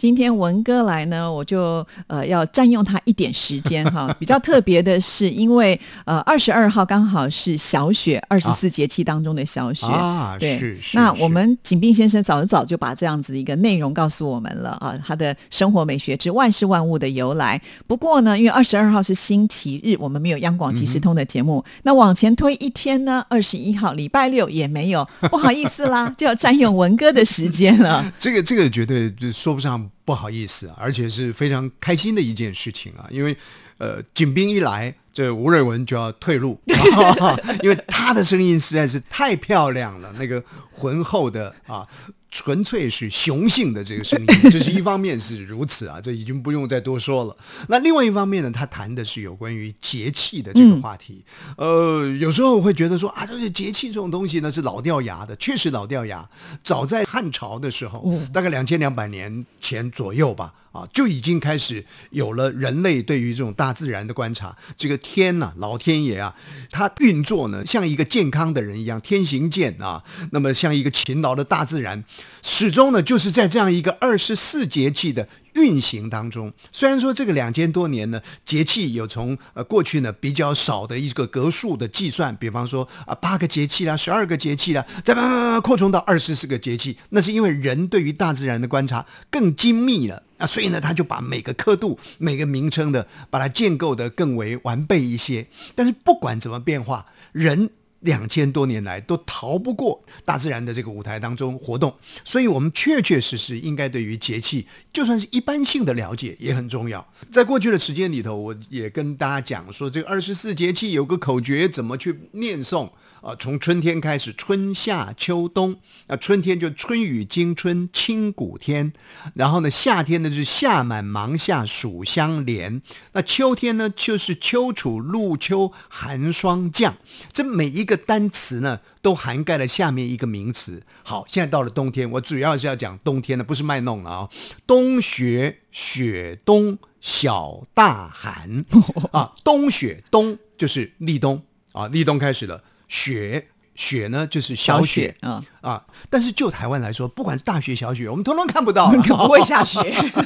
今天文哥来呢，我就呃要占用他一点时间哈。比较特别的是，因为呃二十二号刚好是小雪，二十四节气当中的小雪啊，对，是是。那我们景斌先生早早就把这样子的一个内容告诉我们了啊，他的生活美学之万事万物的由来。不过呢，因为二十二号是星期日，我们没有央广即时通的节目。那往前推一天呢，二十一号礼拜六也没有，不好意思啦，就要占用文哥的时间了。这个这个绝对就说不上。不好意思，而且是非常开心的一件事情啊！因为，呃，景斌一来，这吴瑞文就要退路，因为他的声音实在是太漂亮了，那个浑厚的啊。纯粹是雄性的这个声音，这是一方面是如此啊，这已经不用再多说了。那另外一方面呢，他谈的是有关于节气的这个话题。呃，有时候会觉得说啊，这个节气这种东西呢是老掉牙的，确实老掉牙。早在汉朝的时候，大概两千两百年前左右吧，啊，就已经开始有了人类对于这种大自然的观察。这个天呐，老天爷啊，它运作呢像一个健康的人一样，天行健啊，那么像一个勤劳的大自然。始终呢，就是在这样一个二十四节气的运行当中。虽然说这个两千多年呢，节气有从呃过去呢比较少的一个格数的计算，比方说啊八个节气啦，十二个节气啦，再慢慢慢慢扩充到二十四个节气，那是因为人对于大自然的观察更精密了啊，所以呢他就把每个刻度、每个名称的把它建构的更为完备一些。但是不管怎么变化，人。两千多年来都逃不过大自然的这个舞台当中活动，所以我们确确实实应该对于节气，就算是一般性的了解也很重要。在过去的时间里头，我也跟大家讲说，这个二十四节气有个口诀，怎么去念诵。啊，从春天开始，春夏秋冬。那春天就春雨惊春清谷天，然后呢，夏天呢就是夏满芒夏暑相连。那秋天呢就是秋处露秋寒霜降。这每一个单词呢都涵盖了下面一个名词。好，现在到了冬天，我主要是要讲冬天的，不是卖弄了啊。冬雪雪冬小大寒 啊，冬雪冬就是立冬啊，立冬开始了。雪雪呢，就是小雪啊啊！但是就台湾来说，不管是大雪小雪，我们通通看不到，不会下雪。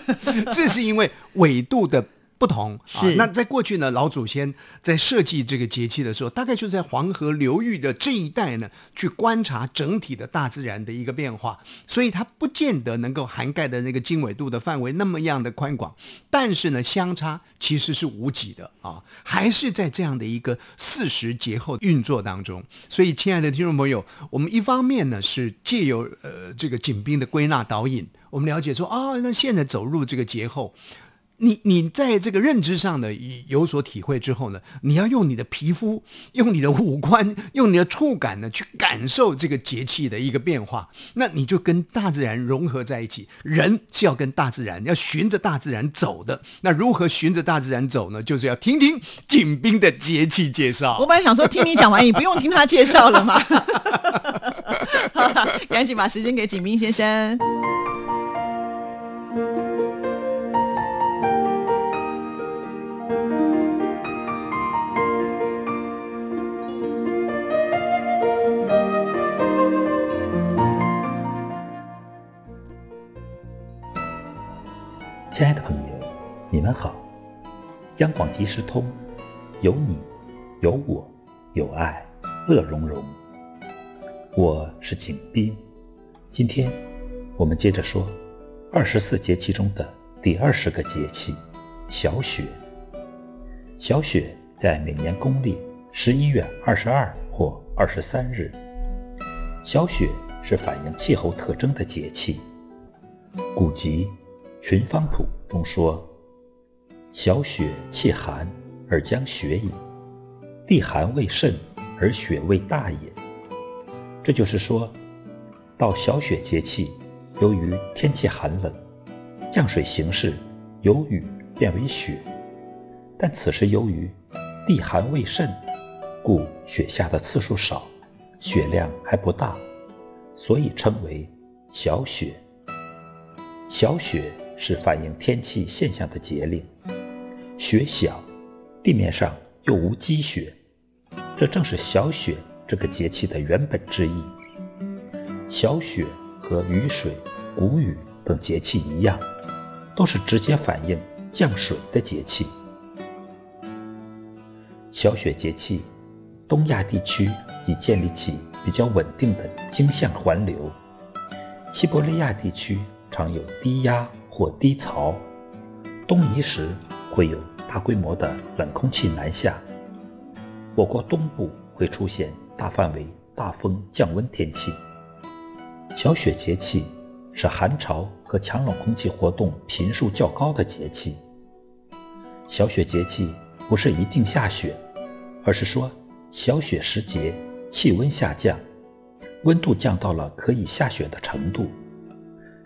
这是因为纬度的。不同是那在过去呢，老祖先在设计这个节气的时候，大概就在黄河流域的这一带呢，去观察整体的大自然的一个变化，所以它不见得能够涵盖的那个经纬度的范围那么样的宽广，但是呢，相差其实是无几的啊，还是在这样的一个四时节后运作当中。所以，亲爱的听众朋友，我们一方面呢是借由呃这个景兵的归纳导引，我们了解说啊，那现在走入这个节后。你你在这个认知上呢有所体会之后呢，你要用你的皮肤、用你的五官、用你的触感呢去感受这个节气的一个变化，那你就跟大自然融合在一起。人是要跟大自然，要循着大自然走的。那如何循着大自然走呢？就是要听听景斌的节气介绍。我本来想说听你讲完，你不用听他介绍了吗？赶紧把时间给景斌先生。亲爱的朋友，你们好！央广即时通，有你，有我，有爱，乐融融。我是景斌，今天我们接着说二十四节气中的第二十个节气——小雪。小雪在每年公历十一月二十二或二十三日。小雪是反映气候特征的节气，古籍。《群芳谱》中说：“小雪气寒而将雪也，地寒未甚而雪未大也。”这就是说，到小雪节气，由于天气寒冷，降水形式由雨变为雪，但此时由于地寒未甚，故雪下的次数少，雪量还不大，所以称为小雪。小雪是反映天气现象的节令，雪小，地面上又无积雪，这正是小雪这个节气的原本之意。小雪和雨水、谷雨等节气一样，都是直接反映降水的节气。小雪节气，东亚地区已建立起比较稳定的经向环流，西伯利亚地区常有低压或低槽，东移时会有大规模的冷空气南下。我国东部会出现大范围大风降温天气。小雪节气是寒潮和强冷空气活动频数较高的节气。小雪节气不是一定下雪，而是说小雪时节气温下降，温度降到了可以下雪的程度。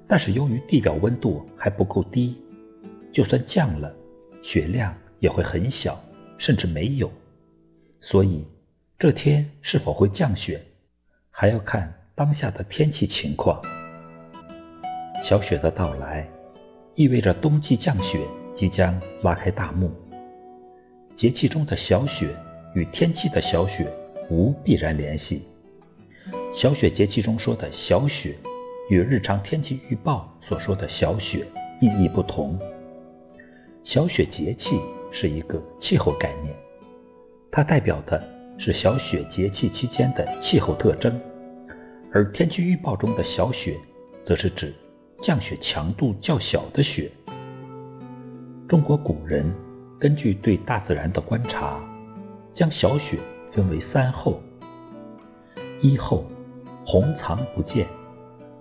但是由于地表温度还不够低，就算降了，雪量也会很小，甚至没有。所以这天是否会降雪，还要看。当下的天气情况，小雪的到来，意味着冬季降雪即将拉开大幕。节气中的小雪与天气的小雪无必然联系。小雪节气中说的小雪，与日常天气预报所说的小雪意义不同。小雪节气是一个气候概念，它代表的是小雪节气期间的气候特征。而天气预报中的小雪，则是指降雪强度较小的雪。中国古人根据对大自然的观察，将小雪分为三候：一候，红藏不见；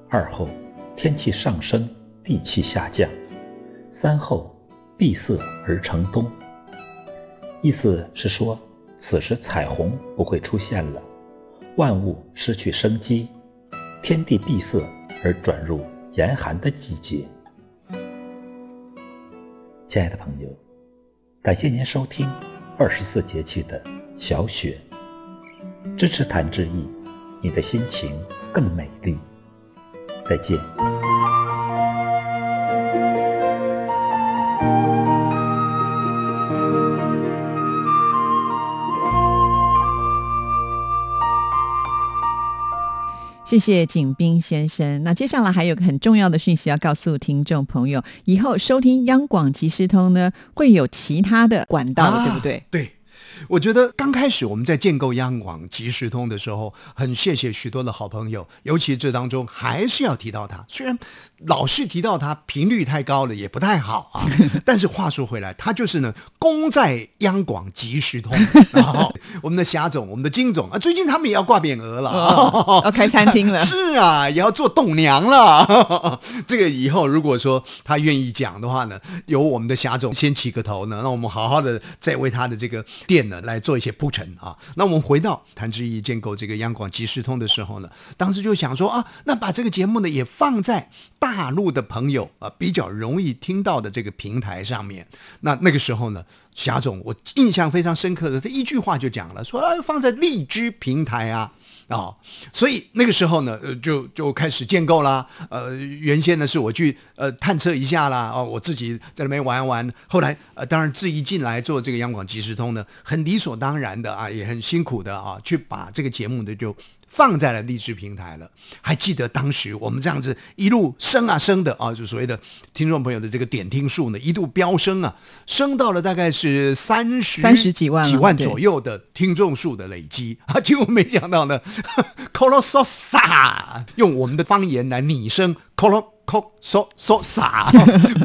二候，天气上升，地气下降；三候，闭塞而成冬。意思是说，此时彩虹不会出现了，万物失去生机。天地闭塞而转入严寒的季节。亲爱的朋友，感谢您收听二十四节气的小雪。支持谭志毅，你的心情更美丽。再见。谢谢景斌先生。那接下来还有个很重要的讯息要告诉听众朋友：以后收听央广即时通呢，会有其他的管道，对不对？对。我觉得刚开始我们在建构央广即时通的时候，很谢谢许多的好朋友，尤其这当中还是要提到他。虽然老是提到他频率太高了，也不太好啊。但是话说回来，他就是呢，功在央广即时通。我们的霞总，我们的金总啊，最近他们也要挂匾额了，要开餐厅了。是啊，也要做栋梁了。这个以后如果说他愿意讲的话呢，由我们的霞总先起个头呢，让我们好好的再为他的这个店。呢，来做一些铺陈啊。那我们回到谭志毅建构这个央广即时通的时候呢，当时就想说啊，那把这个节目呢也放在大大陆的朋友啊比较容易听到的这个平台上面。那那个时候呢，霞总我印象非常深刻的，他一句话就讲了，说啊放在荔枝平台啊。啊，所以那个时候呢，呃，就就开始建构啦。呃，原先呢是我去呃探测一下啦，哦，我自己在那边玩玩。后来呃，当然自己进来做这个央广即时通呢，很理所当然的啊，也很辛苦的啊，去把这个节目呢就。放在了励志平台了，还记得当时我们这样子一路升啊升的啊，就所谓的听众朋友的这个点听数呢，一度飙升啊，升到了大概是三十三十几万几万左右的听众数的累积啊，结果没想到呢 c o l o s o s a 用我们的方言来拟声 c o l o c o s o s o s a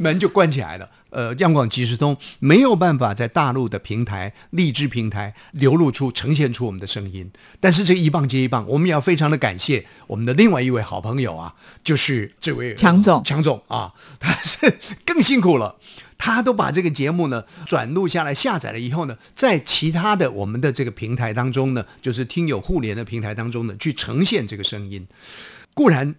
门就关起来了。呃，央广即时通没有办法在大陆的平台、荔枝平台流露出、呈现出我们的声音。但是这一棒接一棒，我们也要非常的感谢我们的另外一位好朋友啊，就是这位强总，强总啊，他是更辛苦了，他都把这个节目呢转录下来、下载了以后呢，在其他的我们的这个平台当中呢，就是听友互联的平台当中呢，去呈现这个声音。固然。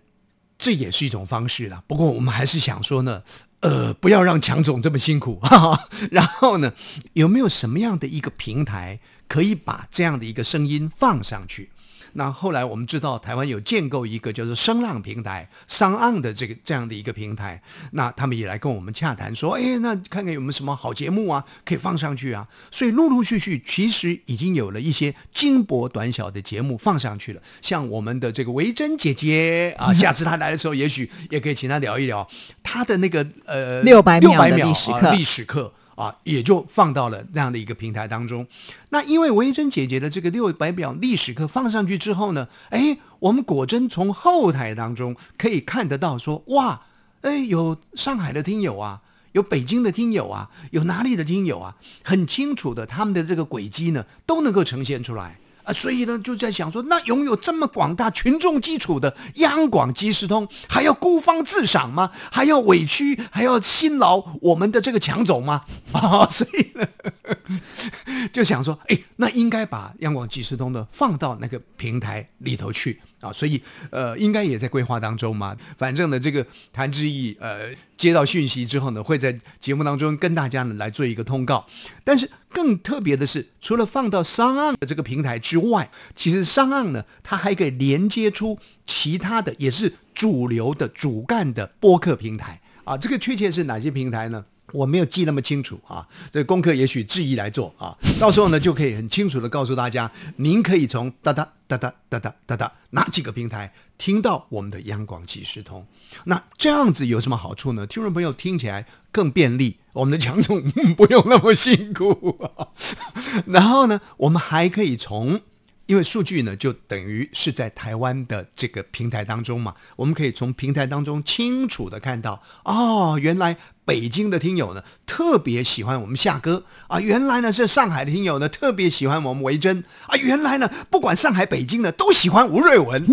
这也是一种方式啦。不过我们还是想说呢，呃，不要让强总这么辛苦。哈哈 然后呢，有没有什么样的一个平台可以把这样的一个声音放上去？那后来我们知道，台湾有建构一个叫做声浪平台、商岸的这个这样的一个平台。那他们也来跟我们洽谈，说：“哎，那看看有没有什么好节目啊，可以放上去啊。”所以陆陆续续，其实已经有了一些精薄短小的节目放上去了。像我们的这个维珍姐姐啊，下次她来的时候，也许也可以请她聊一聊她的那个呃六百秒的秒历史课啊历史课。啊，也就放到了那样的一个平台当中。那因为维珍姐姐的这个六百表历史课放上去之后呢，哎，我们果真从后台当中可以看得到说，哇，哎，有上海的听友啊，有北京的听友啊，有哪里的听友啊，很清楚的，他们的这个轨迹呢都能够呈现出来。啊，所以呢，就在想说，那拥有这么广大群众基础的央广即时通，还要孤芳自赏吗？还要委屈，还要辛劳我们的这个强总吗？啊，所以呢，就想说，哎，那应该把央广即时通呢放到那个平台里头去啊。所以，呃，应该也在规划当中嘛。反正呢，这个谭志毅，呃，接到讯息之后呢，会在节目当中跟大家呢来做一个通告。但是更特别的是，除了放到商岸的这个平台之外，其实商岸呢，它还可以连接出其他的，也是主流的主干的播客平台啊。这个确切是哪些平台呢？我没有记那么清楚啊，这功课也许质疑来做啊，到时候呢就可以很清楚的告诉大家，您可以从哒哒哒哒哒哒哒哒哪几个平台听到我们的央广即时通。那这样子有什么好处呢？听众朋友听起来更便利，我们的强总 不用那么辛苦、啊。然后呢，我们还可以从。因为数据呢，就等于是在台湾的这个平台当中嘛，我们可以从平台当中清楚的看到，哦，原来北京的听友呢特别喜欢我们夏哥。啊，原来呢是上海的听友呢特别喜欢我们维珍。啊，原来呢不管上海、北京呢都喜欢吴瑞文，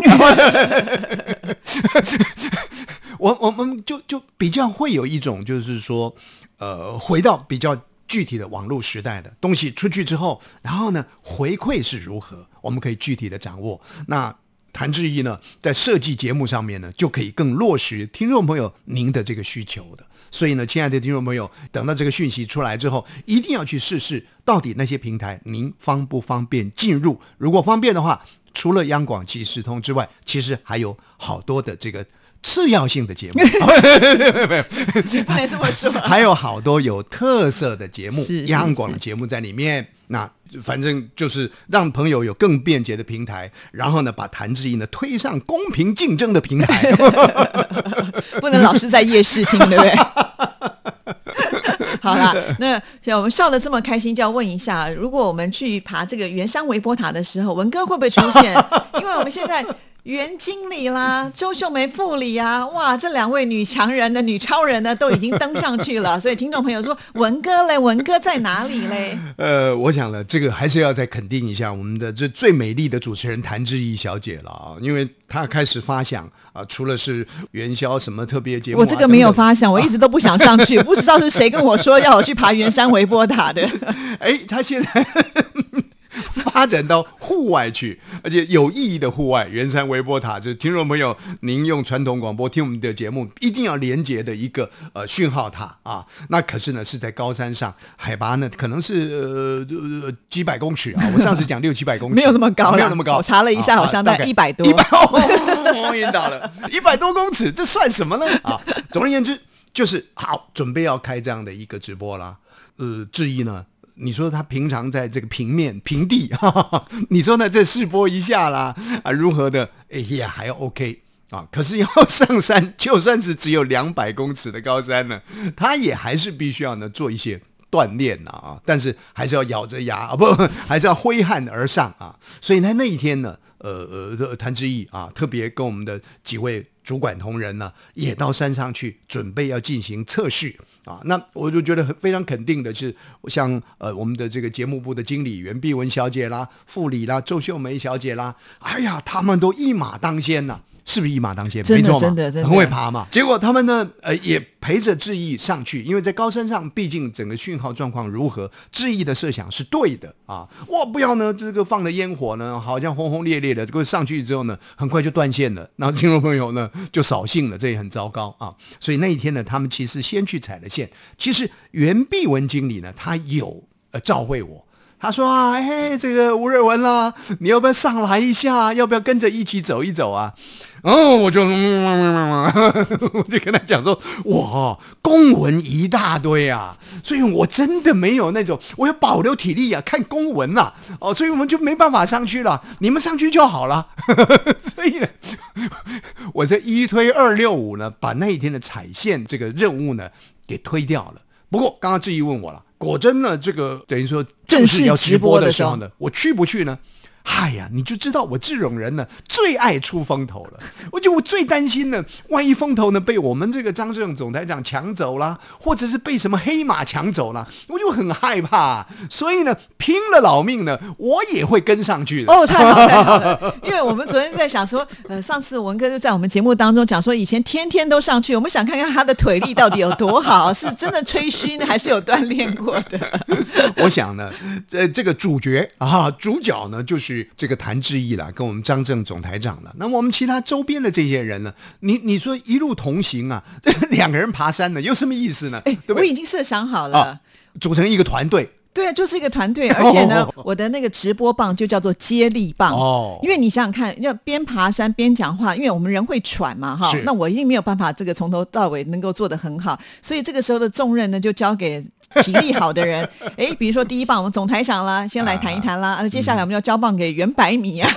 我我们就就比较会有一种就是说，呃，回到比较。具体的网络时代的东西出去之后，然后呢回馈是如何，我们可以具体的掌握。那谭志毅呢，在设计节目上面呢，就可以更落实听众朋友您的这个需求的。所以呢，亲爱的听众朋友，等到这个讯息出来之后，一定要去试试，到底那些平台您方不方便进入？如果方便的话，除了央广即时通之外，其实还有好多的这个。次要性的节目，不能这么说。还有好多有特色的节目，央广的节目在里面。那反正就是让朋友有更便捷的平台，然后呢，把谭志毅呢推上公平竞争的平台。不能老是在夜市听，对不对？好啦，那像我们笑得这么开心，就要问一下，如果我们去爬这个圆山微波塔的时候，文哥会不会出现？因为我们现在。袁经理啦，周秀梅副理啊，哇，这两位女强人的女超人呢，都已经登上去了。所以听众朋友说，文哥嘞，文哥在哪里嘞？呃，我想了，这个还是要再肯定一下我们的这最美丽的主持人谭志毅小姐了啊，因为她开始发想啊，除了是元宵什么特别节目，我这个没有发想，我一直都不想上去，不知道是谁跟我说要我去爬圆山微波塔的。哎，他现在。发展到户外去，而且有意义的户外。圆山微波塔就是听众朋友，您用传统广播听我们的节目，一定要连接的一个呃讯号塔啊。那可是呢是在高山上，海拔呢可能是呃几百公尺啊。我上次讲六七百公尺，没有那么高，没有那么高。我查了一下，好像在一百多，一百哦，晕倒了，一百多公尺，这算什么呢？啊，总而言之，就是好准备要开这样的一个直播啦。呃，质疑呢？你说他平常在这个平面平地，哈 哈你说呢？这试播一下啦，啊，如何的？哎呀，还 OK 啊？可是要上山，就算是只有两百公尺的高山呢，他也还是必须要呢做一些锻炼呐啊！但是还是要咬着牙啊，不，还是要挥汗而上啊！所以呢，那一天呢，呃呃，谭志毅啊，特别跟我们的几位主管同仁呢，也到山上去准备要进行测试。啊。那我就觉得很非常肯定的是，像呃我们的这个节目部的经理袁碧文小姐啦、副理啦、周秀梅小姐啦，哎呀，他们都一马当先呐、是不是一马当先？没错嘛，真的真的很会爬嘛。结果他们呢，呃，也陪着志毅上去，因为在高山上，毕竟整个讯号状况如何，志毅的设想是对的啊。哇，不要呢，这个放的烟火呢，好像轰轰烈烈的，这个上去之后呢，很快就断线了，然后听众朋友呢就扫兴了，这也很糟糕啊。所以那一天呢，他们其实先去踩了线。其实袁碧文经理呢，他有呃召会我。他说啊，哎，这个吴瑞文啦，你要不要上来一下？要不要跟着一起走一走啊？哦，我就，我就跟他讲说，哇，公文一大堆啊，所以我真的没有那种，我要保留体力啊，看公文呐、哦，所以我们就没办法上去了，你们上去就好了。所以呢，我这一推二六五呢，把那一天的踩线这个任务呢给推掉了。不过刚刚志毅问我了，果真呢，这个等于说正式要直播的时候呢，我去不去呢？哎呀，你就知道我这种人呢，最爱出风头了。我就我最担心呢，万一风头呢被我们这个张志勇总台长抢走了，或者是被什么黑马抢走了，我就很害怕。所以呢，拼了老命呢，我也会跟上去的。哦，太好太好了！因为我们昨天在想说，呃，上次文哥就在我们节目当中讲说，以前天天都上去，我们想看看他的腿力到底有多好，是真的吹嘘呢，还是有锻炼过的？我想呢，这这个主角啊，主角呢就是这个谭志毅了，跟我们张正总台长了。那么我们其他周边的这些人呢，你你说一路同行啊，这 两个人爬山呢，有什么意思呢？哎，对不对？我已经设想好了。啊组成一个团队，对啊，就是一个团队，而 且呢，我的那个直播棒就叫做接力棒。哦。因为你想想看，要边爬山边讲话，因为我们人会喘嘛，哈，那我一定没有办法这个从头到尾能够做得很好，所以这个时候的重任呢，就交给体力好的人。哎，比如说第一棒我们总台长啦，先来谈一谈啦，啊，接下来我们要交棒给袁百米啊，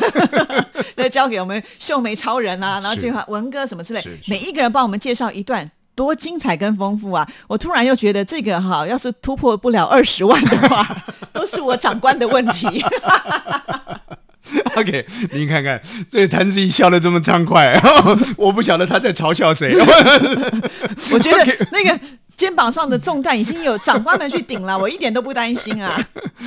再交给我们秀梅超人啊，然后是。这个文哥什么之类。每一个人帮我们介绍一段。多精彩跟丰富啊！我突然又觉得这个哈，要是突破不了二十万的话，都是我长官的问题。OK，您看看这谭志毅笑得这么畅快，我不晓得他在嘲笑谁。我觉得那个肩膀上的重担已经有长官们去顶了，我一点都不担心啊。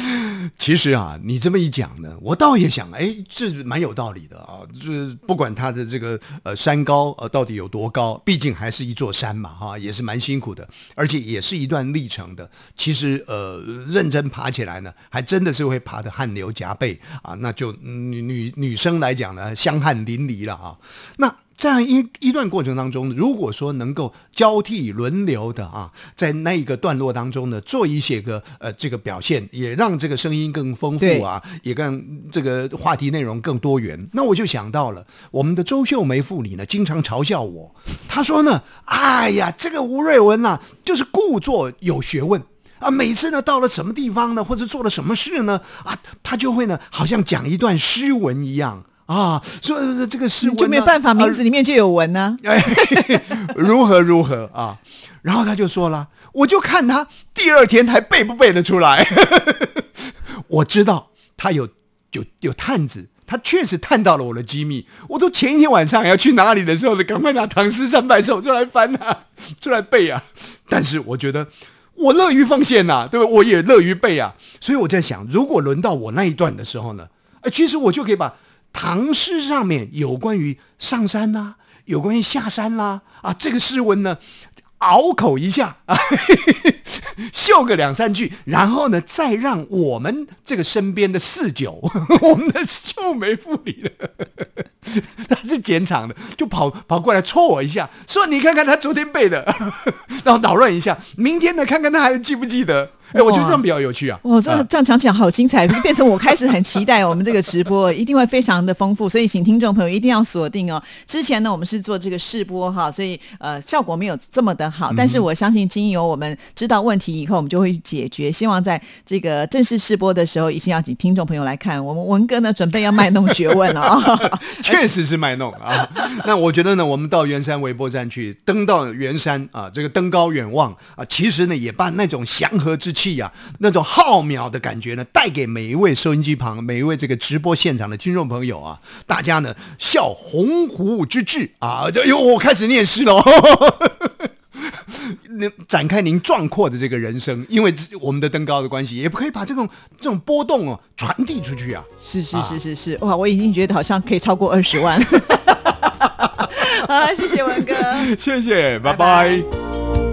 其实啊，你这么一讲呢，我倒也想，哎，这蛮有道理的啊。就是不管他的这个呃山高呃到底有多高，毕竟还是一座山嘛，哈，也是蛮辛苦的，而且也是一段历程的。其实呃，认真爬起来呢，还真的是会爬得汗流浃背啊。那就女女女生来讲呢，香汗淋漓了啊。那这样一一段过程当中，如果说能够交替轮流的啊，在那一个段落当中呢，做一些个呃这个表现，也让这个声音更丰富啊，也让这个话题内容更多元。那我就想到了我们的周秀梅副理呢，经常嘲笑我，他说呢，哎呀，这个吴瑞文呐、就是故作有学问。啊，每次呢到了什么地方呢，或者做了什么事呢，啊，他就会呢，好像讲一段诗文一样啊，说呃这个诗就没有办法，啊名字里面就有文呢、哎，如何如何啊？然后他就说了，我就看他第二天还背不背得出来。我知道他有有有探子，他确实探到了我的机密。我都前一天晚上要去哪里的时候呢，赶快拿唐诗三百首出来翻啊，出来背啊。但是我觉得我乐于奉献呐、对吧？我也乐于背啊。所以我在想，如果轮到我那一段的时候呢，哎，其实我就可以把唐诗上面有关于上山啦、有关于下山啦，啊，这个诗文呢，拗口一下啊，秀个两三句，然后呢，再让我们这个身边的四九，我们的秀梅副理的，他是剪场的，就跑跑过来戳我一下，说你看看他昨天背的，然后捣乱一下，明天呢看看他还记不记得。哎，我觉得这样比较有趣啊。哇，这啊这样讲起来好精彩，变成我开始很期待我们这个直播，一定会非常的丰富，所以请听众朋友一定要锁定哦。之前呢，我们是做这个试播哈，所以呃效果没有这么的好，但是我相信经由我们知道问题以后，我们就会去解决。希望在这个正式试播的时候，一定要请听众朋友来看。我们文哥呢，准备要卖弄学问了啊、确实是卖弄啊。那我觉得呢，我们到圆山微波站去登到圆山啊，这个登高远望啊，其实呢也把那种祥和之气啊，那种浩渺的感觉呢，带给每一位收音机旁、每一位这个直播现场的听众朋友啊，大家呢笑鸿鹄之志啊，哎呦，我开始念诗了。您展开您壮阔的这个人生，因为我们的登高的关系，也不可以把这种这种波动哦传递出去啊。是是是是是，哇，我已经觉得好像可以超过二十万。好，谢谢文哥。谢谢，拜拜拜拜